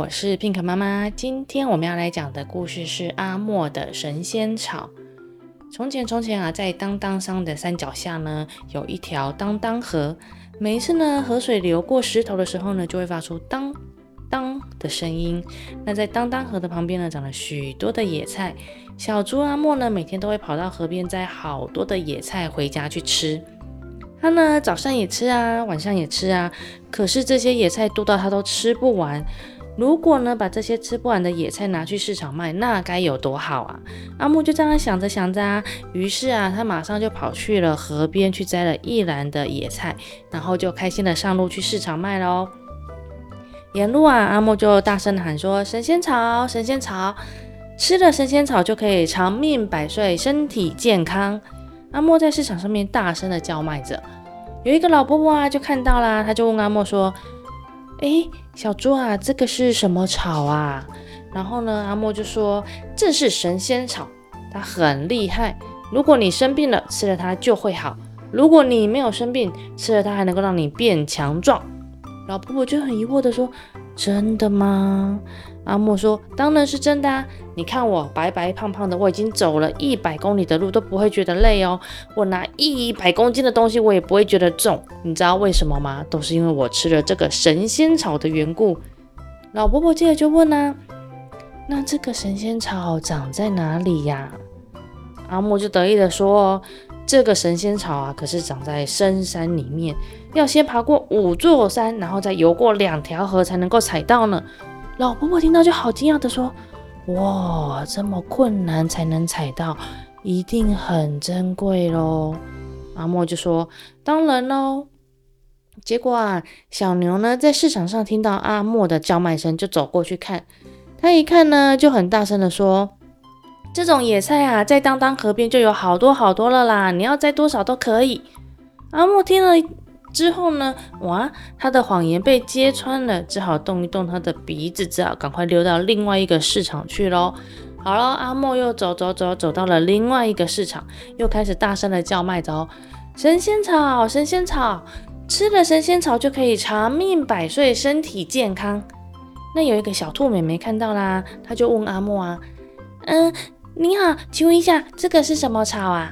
我是 Pink 妈妈。今天我们要来讲的故事是阿莫的神仙草。从前，从前啊，在当当山的山脚下呢，有一条当当河。每一次呢，河水流过石头的时候呢，就会发出当当的声音。那在当当河的旁边呢，长了许多的野菜。小猪阿莫呢，每天都会跑到河边摘好多的野菜回家去吃。他呢，早上也吃啊，晚上也吃啊。可是这些野菜多到他都吃不完。如果呢，把这些吃不完的野菜拿去市场卖，那该有多好啊！阿木就这样想着想着啊，于是啊，他马上就跑去了河边去摘了一篮的野菜，然后就开心的上路去市场卖喽。沿路啊，阿莫就大声喊说：“神仙草，神仙草，吃了神仙草就可以长命百岁，身体健康。”阿莫在市场上面大声的叫卖着，有一个老伯伯啊就看到啦，他就问阿莫说：“诶，小猪啊，这个是什么草啊？”然后呢，阿莫就说：“这是神仙草，它很厉害。如果你生病了，吃了它就会好；如果你没有生病，吃了它还能够让你变强壮。”老婆婆就很疑惑的说：“真的吗？”阿莫说：“当然是真的啊！你看我白白胖胖的，我已经走了一百公里的路都不会觉得累哦。我拿一百公斤的东西，我也不会觉得重。你知道为什么吗？都是因为我吃了这个神仙草的缘故。”老伯伯接着就问呢、啊：“那这个神仙草长在哪里呀？”阿莫就得意的说：“这个神仙草啊，可是长在深山里面，要先爬过五座山，然后再游过两条河才能够采到呢。”老婆婆听到就好惊讶的说：“哇，这么困难才能采到，一定很珍贵喽。”阿莫就说：“当然喽。”结果啊，小牛呢在市场上听到阿莫的叫卖声，就走过去看。他一看呢，就很大声的说：“这种野菜啊，在当当河边就有好多好多了啦，你要摘多少都可以。”阿莫听了。之后呢，哇，他的谎言被揭穿了，只好动一动他的鼻子，只好赶快溜到另外一个市场去喽。好了，阿莫又走走走，走到了另外一个市场，又开始大声的叫卖着：神仙草，神仙草，吃了神仙草就可以长命百岁，身体健康。那有一个小兔妹妹看到啦，她就问阿莫啊，嗯，你好，请问一下，这个是什么草啊？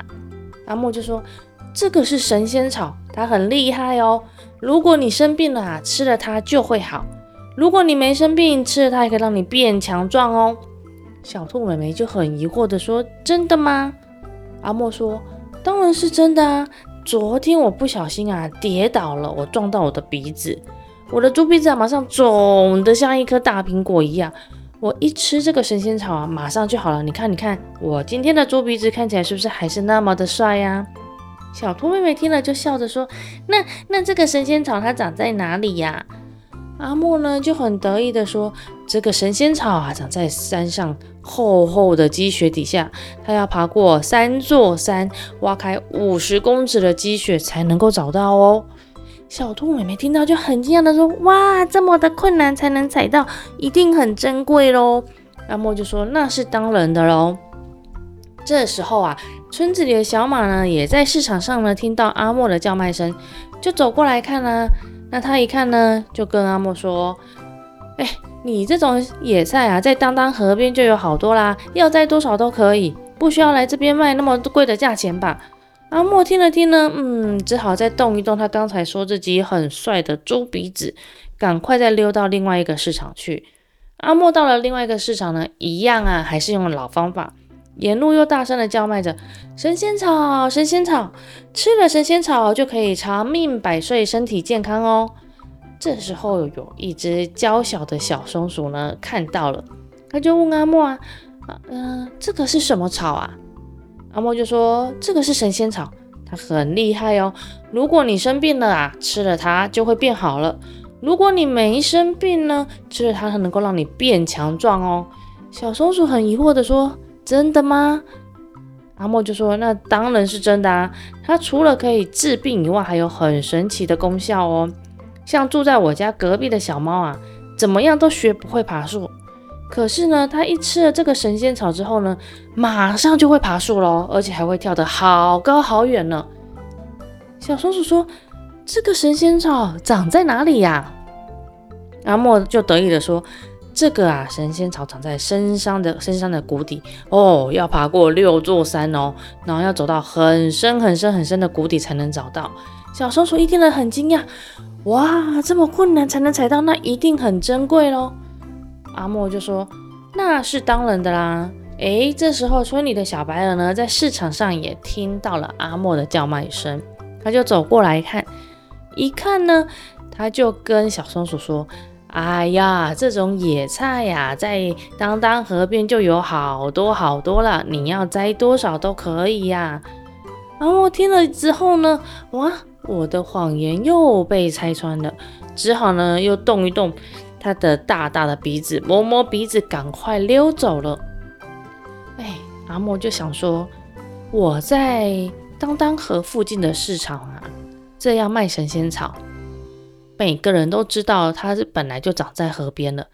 阿莫就说。这个是神仙草，它很厉害哦。如果你生病了啊，吃了它就会好；如果你没生病，吃了它也可以让你变强壮哦。小兔妹妹就很疑惑地说：“真的吗？”阿莫说：“当然是真的啊。昨天我不小心啊跌倒了，我撞到我的鼻子，我的猪鼻子啊马上肿得像一颗大苹果一样。我一吃这个神仙草啊，马上就好了。你看，你看，我今天的猪鼻子看起来是不是还是那么的帅呀？”小兔妹妹听了就笑着说：“那那这个神仙草它长在哪里呀？”阿莫呢就很得意的说：“这个神仙草啊，长在山上厚厚的积雪底下，它要爬过三座山，挖开五十公尺的积雪才能够找到哦。”小兔妹妹听到就很惊讶的说：“哇，这么的困难才能采到，一定很珍贵喽！”阿莫就说：“那是当然的喽。”这时候啊。村子里的小马呢，也在市场上呢，听到阿莫的叫卖声，就走过来看啊。那他一看呢，就跟阿莫说：“哎，你这种野菜啊，在当当河边就有好多啦，要摘多少都可以，不需要来这边卖那么贵的价钱吧？”阿莫听了听呢，嗯，只好再动一动他刚才说自己很帅的猪鼻子，赶快再溜到另外一个市场去。阿莫到了另外一个市场呢，一样啊，还是用老方法。沿路又大声的叫卖着：“神仙草，神仙草，吃了神仙草就可以长命百岁，身体健康哦。”这时候有一只娇小的小松鼠呢，看到了，他就问阿莫啊：“嗯、呃，这个是什么草啊？”阿莫就说：“这个是神仙草，它很厉害哦。如果你生病了啊，吃了它就会变好了；如果你没生病呢，吃了它它能够让你变强壮哦。”小松鼠很疑惑的说。真的吗？阿莫就说：“那当然是真的啊！它除了可以治病以外，还有很神奇的功效哦。像住在我家隔壁的小猫啊，怎么样都学不会爬树。可是呢，它一吃了这个神仙草之后呢，马上就会爬树喽，而且还会跳得好高好远呢。”小松鼠说：“这个神仙草长在哪里呀？”阿莫就得意地说。这个啊，神仙草长在深山的深山的谷底哦，要爬过六座山哦，然后要走到很深很深很深的谷底才能找到。小松鼠一听了很惊讶，哇，这么困难才能采到，那一定很珍贵喽。阿莫就说：“那是当然的啦。”诶，这时候村里的小白鹅呢，在市场上也听到了阿莫的叫卖声，他就走过来看，一看呢，他就跟小松鼠说。哎呀，这种野菜呀，在当当河边就有好多好多了，你要摘多少都可以呀。然后听了之后呢，哇，我的谎言又被拆穿了，只好呢又动一动他的大大的鼻子，摸摸鼻子，赶快溜走了。哎，阿莫就想说，我在当当河附近的市场啊，这样卖神仙草。每个人都知道它是本来就长在河边了。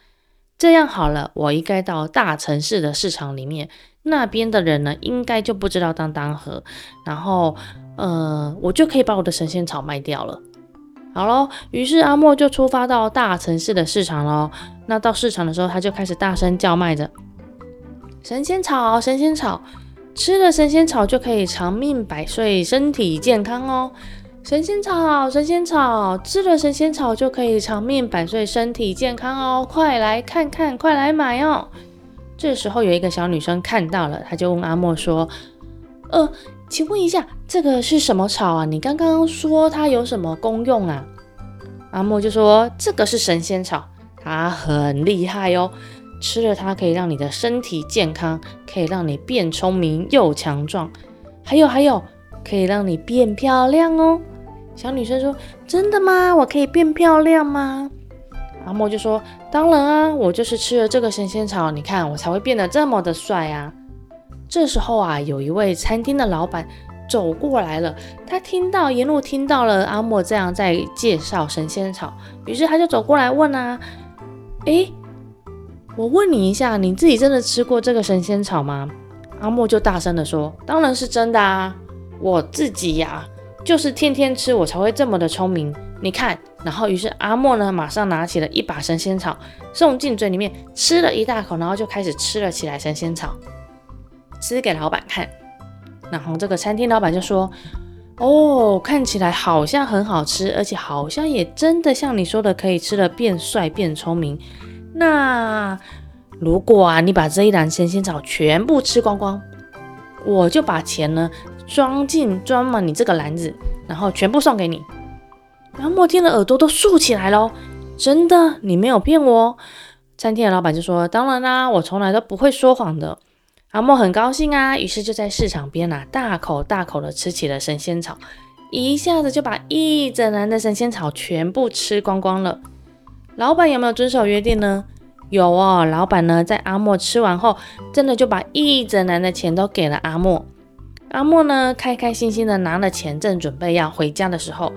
这样好了，我应该到大城市的市场里面，那边的人呢，应该就不知道当当河，然后，呃，我就可以把我的神仙草卖掉了。好喽，于是阿莫就出发到大城市的市场喽。那到市场的时候，他就开始大声叫卖着：神仙草，神仙草，吃了神仙草就可以长命百岁，身体健康哦。神仙草，神仙草，吃了神仙草就可以长命百岁，身体健康哦！快来看看，快来买哦！这时候有一个小女生看到了，她就问阿莫说：“呃，请问一下，这个是什么草啊？你刚刚说它有什么功用啊？”阿莫就说：“这个是神仙草，它很厉害哦，吃了它可以让你的身体健康，可以让你变聪明又强壮，还有还有，可以让你变漂亮哦。”小女生说：“真的吗？我可以变漂亮吗？”阿莫就说：“当然啊，我就是吃了这个神仙草，你看我才会变得这么的帅啊。”这时候啊，有一位餐厅的老板走过来了，他听到沿路听到了阿莫这样在介绍神仙草，于是他就走过来问啊：“诶，我问你一下，你自己真的吃过这个神仙草吗？”阿莫就大声地说：“当然是真的啊，我自己呀。”就是天天吃，我才会这么的聪明。你看，然后于是阿莫呢，马上拿起了一把神仙草，送进嘴里面，吃了一大口，然后就开始吃了起来。神仙草，吃给老板看。然后这个餐厅老板就说：“哦，看起来好像很好吃，而且好像也真的像你说的，可以吃了变帅变聪明。那如果啊，你把这一篮神仙草全部吃光光，我就把钱呢。”装进装满你这个篮子，然后全部送给你。然后莫天的耳朵都竖起来喽，真的，你没有骗我。餐厅的老板就说：“当然啦，我从来都不会说谎的。”阿莫很高兴啊，于是就在市场边啊，大口大口的吃起了神仙草，一下子就把一整篮的神仙草全部吃光光了。老板有没有遵守约定呢？有哦，老板呢在阿莫吃完后，真的就把一整篮的钱都给了阿莫。阿莫呢，开开心心的拿了钱，正准备要回家的时候，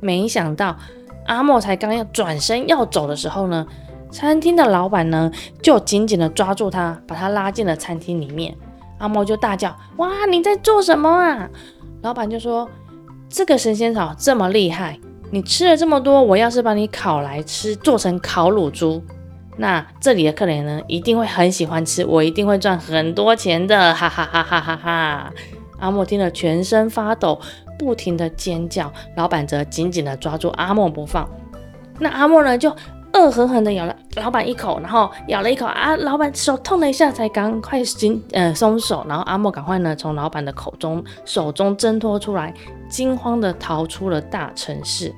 没想到阿莫才刚要转身要走的时候呢，餐厅的老板呢就紧紧的抓住他，把他拉进了餐厅里面。阿莫就大叫：“哇，你在做什么啊？”老板就说：“这个神仙草这么厉害，你吃了这么多，我要是把你烤来吃，做成烤乳猪，那这里的客人呢一定会很喜欢吃，我一定会赚很多钱的，哈哈哈哈哈哈。”阿莫听了，全身发抖，不停地尖叫。老板则紧紧地抓住阿莫不放。那阿莫呢，就恶狠狠地咬了老板一口，然后咬了一口啊，老板手痛了一下，才赶快紧呃松手。然后阿莫赶快呢，从老板的口中、手中挣脱出来，惊慌地逃出了大城市。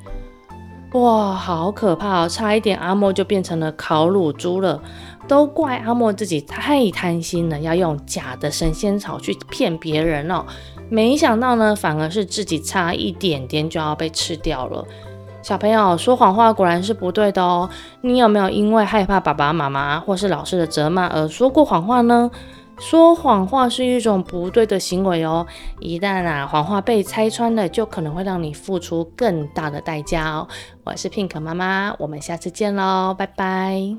哇，好可怕哦！差一点阿莫就变成了烤乳猪了。都怪阿莫自己太贪心了，要用假的神仙草去骗别人哦。没想到呢，反而是自己差一点点就要被吃掉了。小朋友说谎话果然是不对的哦。你有没有因为害怕爸爸妈妈或是老师的责骂而说过谎话呢？说谎话是一种不对的行为哦。一旦啊谎话被拆穿了，就可能会让你付出更大的代价哦。我是 Pink 妈妈，我们下次见喽，拜拜。